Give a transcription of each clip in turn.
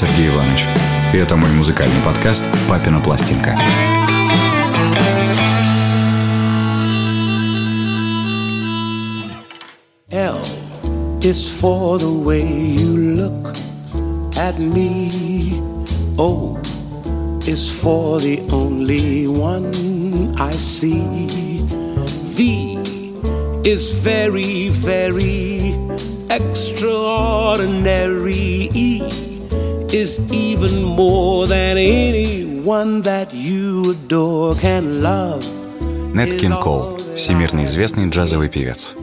Сергей Иванович. И это мой музыкальный подкаст «Папина пластинка». L is for the way you look at me. O is for the only one I see. V is very, very extraordinary. E is even more than anyone that you adore can love. Нэт Кин Кол, всемирно известный джазовый певец.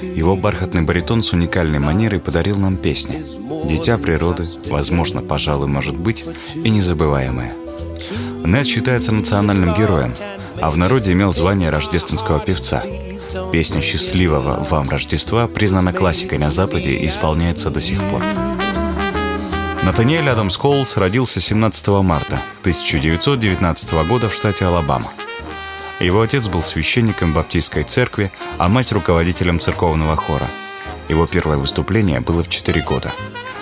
Его бархатный баритон с уникальной манерой подарил нам песни. «Дитя природы», «Возможно, пожалуй, может быть» и «Незабываемое». Нэт считается национальным героем, а в народе имел звание рождественского певца. Песня «Счастливого вам Рождества» признана классикой на Западе и исполняется до сих пор. Натаниэль Адамс Коулс родился 17 марта 1919 года в штате Алабама. Его отец был священником баптистской церкви, а мать – руководителем церковного хора. Его первое выступление было в 4 года.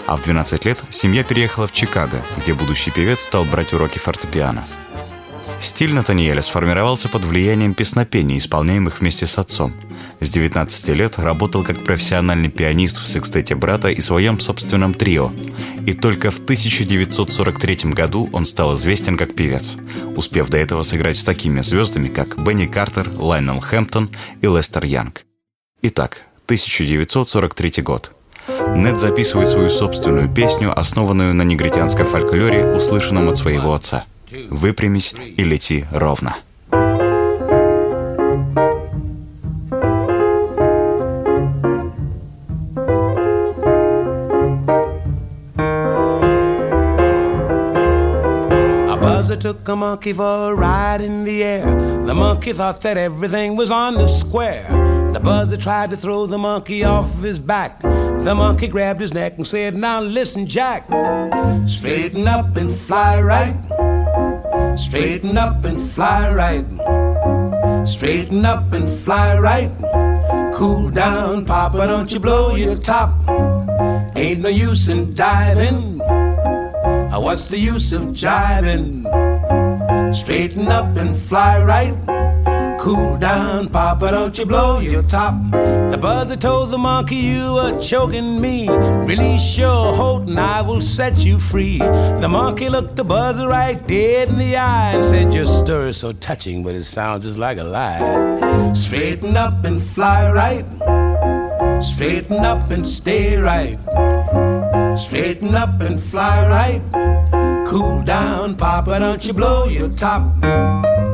А в 12 лет семья переехала в Чикаго, где будущий певец стал брать уроки фортепиано. Стиль Натаниэля сформировался под влиянием песнопений, исполняемых вместе с отцом. С 19 лет работал как профессиональный пианист в секстете брата и своем собственном трио. И только в 1943 году он стал известен как певец, успев до этого сыграть с такими звездами, как Бенни Картер, Лайнел Хэмптон и Лестер Янг. Итак, 1943 год. Нед записывает свою собственную песню, основанную на негритянском фольклоре, услышанном от своего отца – Выпрямись и лети ровно. buzzer took a monkey for a ride in the air. The monkey thought that everything was on the square. The buzzer tried to throw the monkey off his back. The monkey grabbed his neck and said, Now listen, Jack, straighten up and fly right. Straighten up and fly right. Straighten up and fly right. Cool down, Papa, don't you blow your top. Ain't no use in diving. What's the use of jiving? Straighten up and fly right. Cool down, Papa, don't you blow your top. The buzzer told the monkey you were choking me. Release your hold and I will set you free. The monkey looked the buzzer right dead in the eye and said, Your story is so touching, but it sounds just like a lie. Straighten up and fly right. Straighten up and stay right. Straighten up and fly right. Cool down, Papa, don't you blow your top.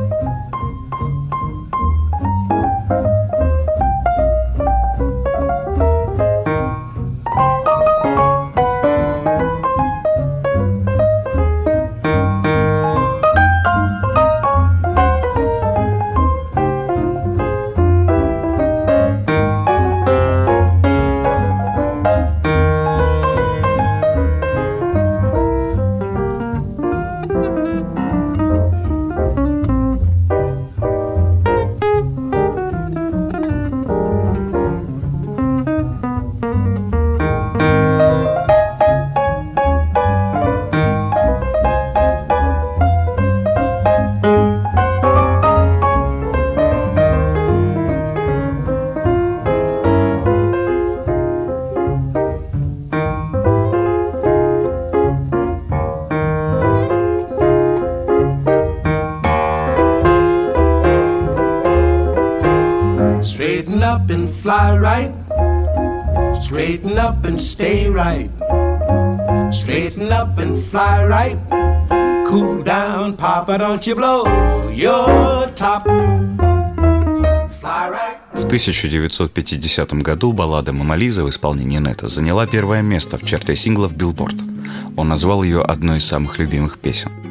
Fly right. Straighten up and stay right. Straighten up and fly right. Cool down, Papa, don't you blow your top. В 1950 году баллада «Мона Лиза» в исполнении Нета заняла первое место в чарте синглов Billboard. Он назвал ее одной из самых любимых песен.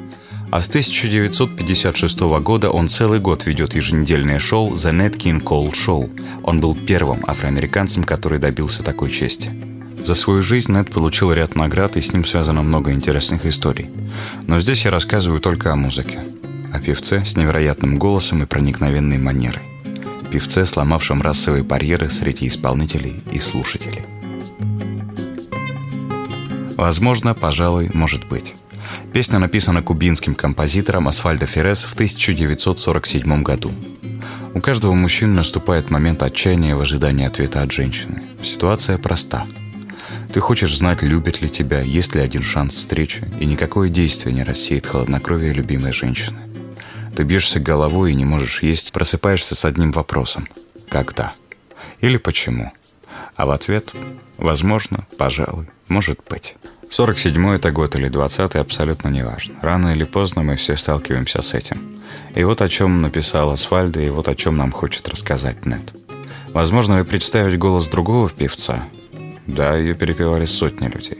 А с 1956 года он целый год ведет еженедельное шоу The Nat King Cole Show. Он был первым афроамериканцем, который добился такой чести. За свою жизнь Нед получил ряд наград, и с ним связано много интересных историй. Но здесь я рассказываю только о музыке. О певце с невероятным голосом и проникновенной манерой. Певце, сломавшем расовые барьеры среди исполнителей и слушателей. Возможно, пожалуй, может быть. Песня написана кубинским композитором Асфальдо Феррес в 1947 году. У каждого мужчины наступает момент отчаяния в ожидании ответа от женщины. Ситуация проста. Ты хочешь знать, любит ли тебя, есть ли один шанс встречи, и никакое действие не рассеет холоднокровие любимой женщины. Ты бьешься головой и не можешь есть, просыпаешься с одним вопросом – когда? Или почему? А в ответ – возможно, пожалуй, может быть. 47-й это год или 20-й, абсолютно неважно. Рано или поздно мы все сталкиваемся с этим. И вот о чем написал Асфальдо, и вот о чем нам хочет рассказать Нет. Возможно ли представить голос другого певца? Да, ее перепевали сотни людей.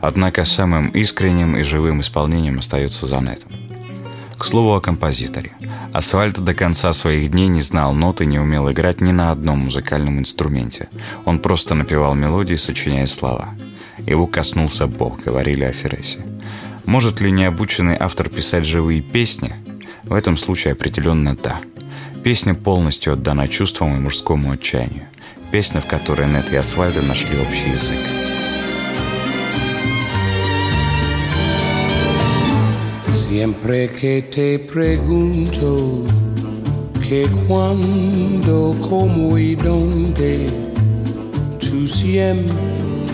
Однако самым искренним и живым исполнением остается за Нетом. К слову о композиторе. Асфальт до конца своих дней не знал нот и не умел играть ни на одном музыкальном инструменте. Он просто напевал мелодии, сочиняя слова. Его коснулся Бог, говорили о Фересе. Может ли необученный автор писать живые песни? В этом случае определенно да. Песня полностью отдана чувствам и мужскому отчаянию. Песня, в которой Нет и Асфальда нашли общий язык. Siempre que te pregunto que cuando, cómo y dónde, tú siempre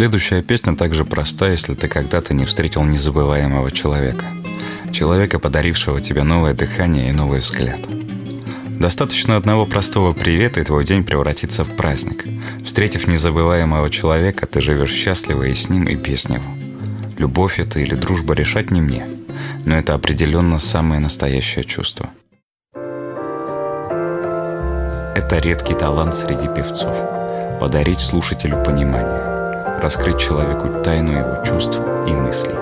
Следующая песня также проста, если ты когда-то не встретил незабываемого человека. Человека, подарившего тебе новое дыхание и новый взгляд. Достаточно одного простого привета, и твой день превратится в праздник. Встретив незабываемого человека, ты живешь счастливо и с ним, и без него. Любовь это или дружба решать не мне, но это определенно самое настоящее чувство. Это редкий талант среди певцов – подарить слушателю понимание раскрыть человеку тайну его чувств и мыслей.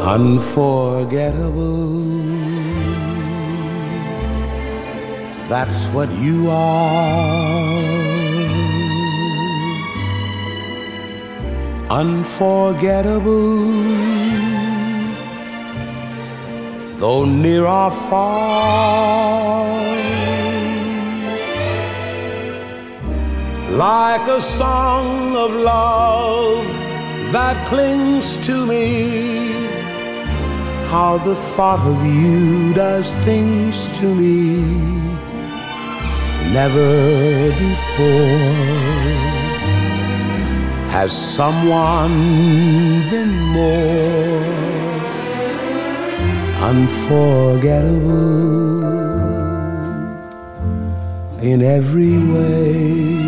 Unforgettable. That's what you are. Unforgettable. Though near or far. Like a song of love that clings to me. how the thought of you does things to me never before has someone been more unforgettable in every way?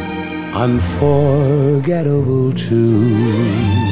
unforgettable too.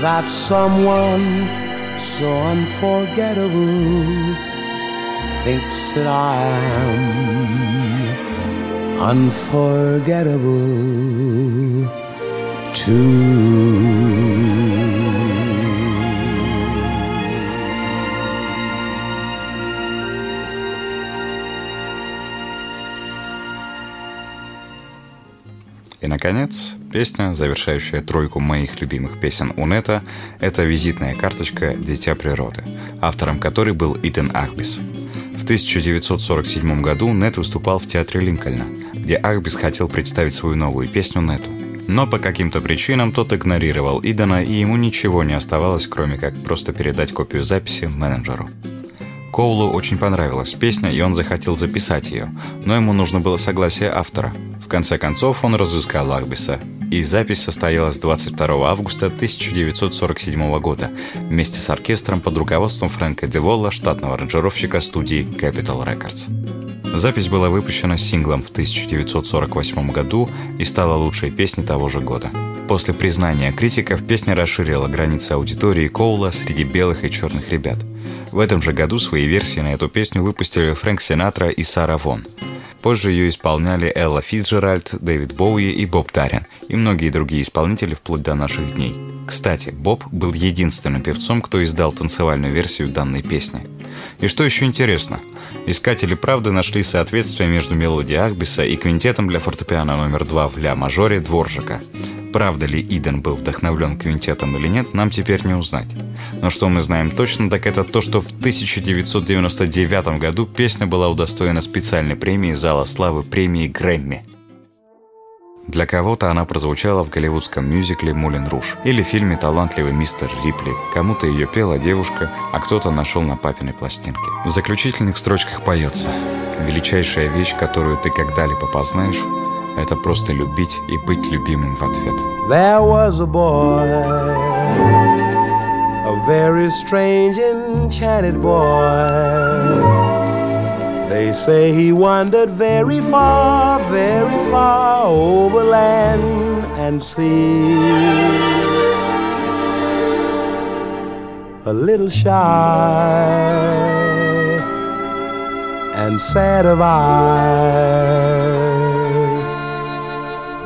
that someone so unforgettable thinks that I am unforgettable too. И, наконец, песня, завершающая тройку моих любимых песен у Нета, это визитная карточка «Дитя природы», автором которой был Итан Ахбис. В 1947 году Нет выступал в театре Линкольна, где Ахбис хотел представить свою новую песню Нету. Но по каким-то причинам тот игнорировал Идана, и ему ничего не оставалось, кроме как просто передать копию записи менеджеру. Коулу очень понравилась песня, и он захотел записать ее, но ему нужно было согласие автора. В конце концов, он разыскал Ахбиса, и запись состоялась 22 августа 1947 года вместе с оркестром под руководством Фрэнка Деволла, штатного аранжировщика студии Capital Records. Запись была выпущена синглом в 1948 году и стала лучшей песней того же года. После признания критиков песня расширила границы аудитории Коула среди белых и черных ребят – в этом же году свои версии на эту песню выпустили Фрэнк Синатра и Сара Вон. Позже ее исполняли Элла Фитджеральд, Дэвид Боуи и Боб Дарин, и многие другие исполнители вплоть до наших дней. Кстати, Боб был единственным певцом, кто издал танцевальную версию данной песни. И что еще интересно, искатели правды нашли соответствие между мелодией Ахбиса и квинтетом для фортепиано номер два в ля-мажоре Дворжика. Правда ли Иден был вдохновлен квинтетом или нет, нам теперь не узнать. Но что мы знаем точно, так это то, что в 1999 году песня была удостоена специальной премии Зала славы премии Грэмми. Для кого-то она прозвучала в голливудском мюзикле «Мулен Руж» или фильме «Талантливый мистер Рипли». Кому-то ее пела девушка, а кто-то нашел на папиной пластинке. В заключительных строчках поется «Величайшая вещь, которую ты когда-либо познаешь, это просто любить и быть любимым в ответ. There was a boy, a very strange enchanted boy. They say he wandered very far, very far over land and sea. A little shy and sad of eye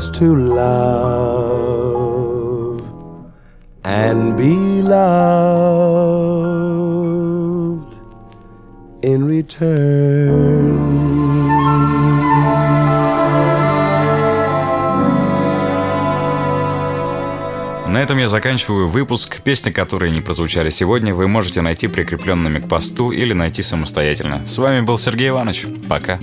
Just to love and be loved in return. На этом я заканчиваю выпуск. Песни, которые не прозвучали сегодня, вы можете найти прикрепленными к посту или найти самостоятельно. С вами был Сергей Иванович. Пока.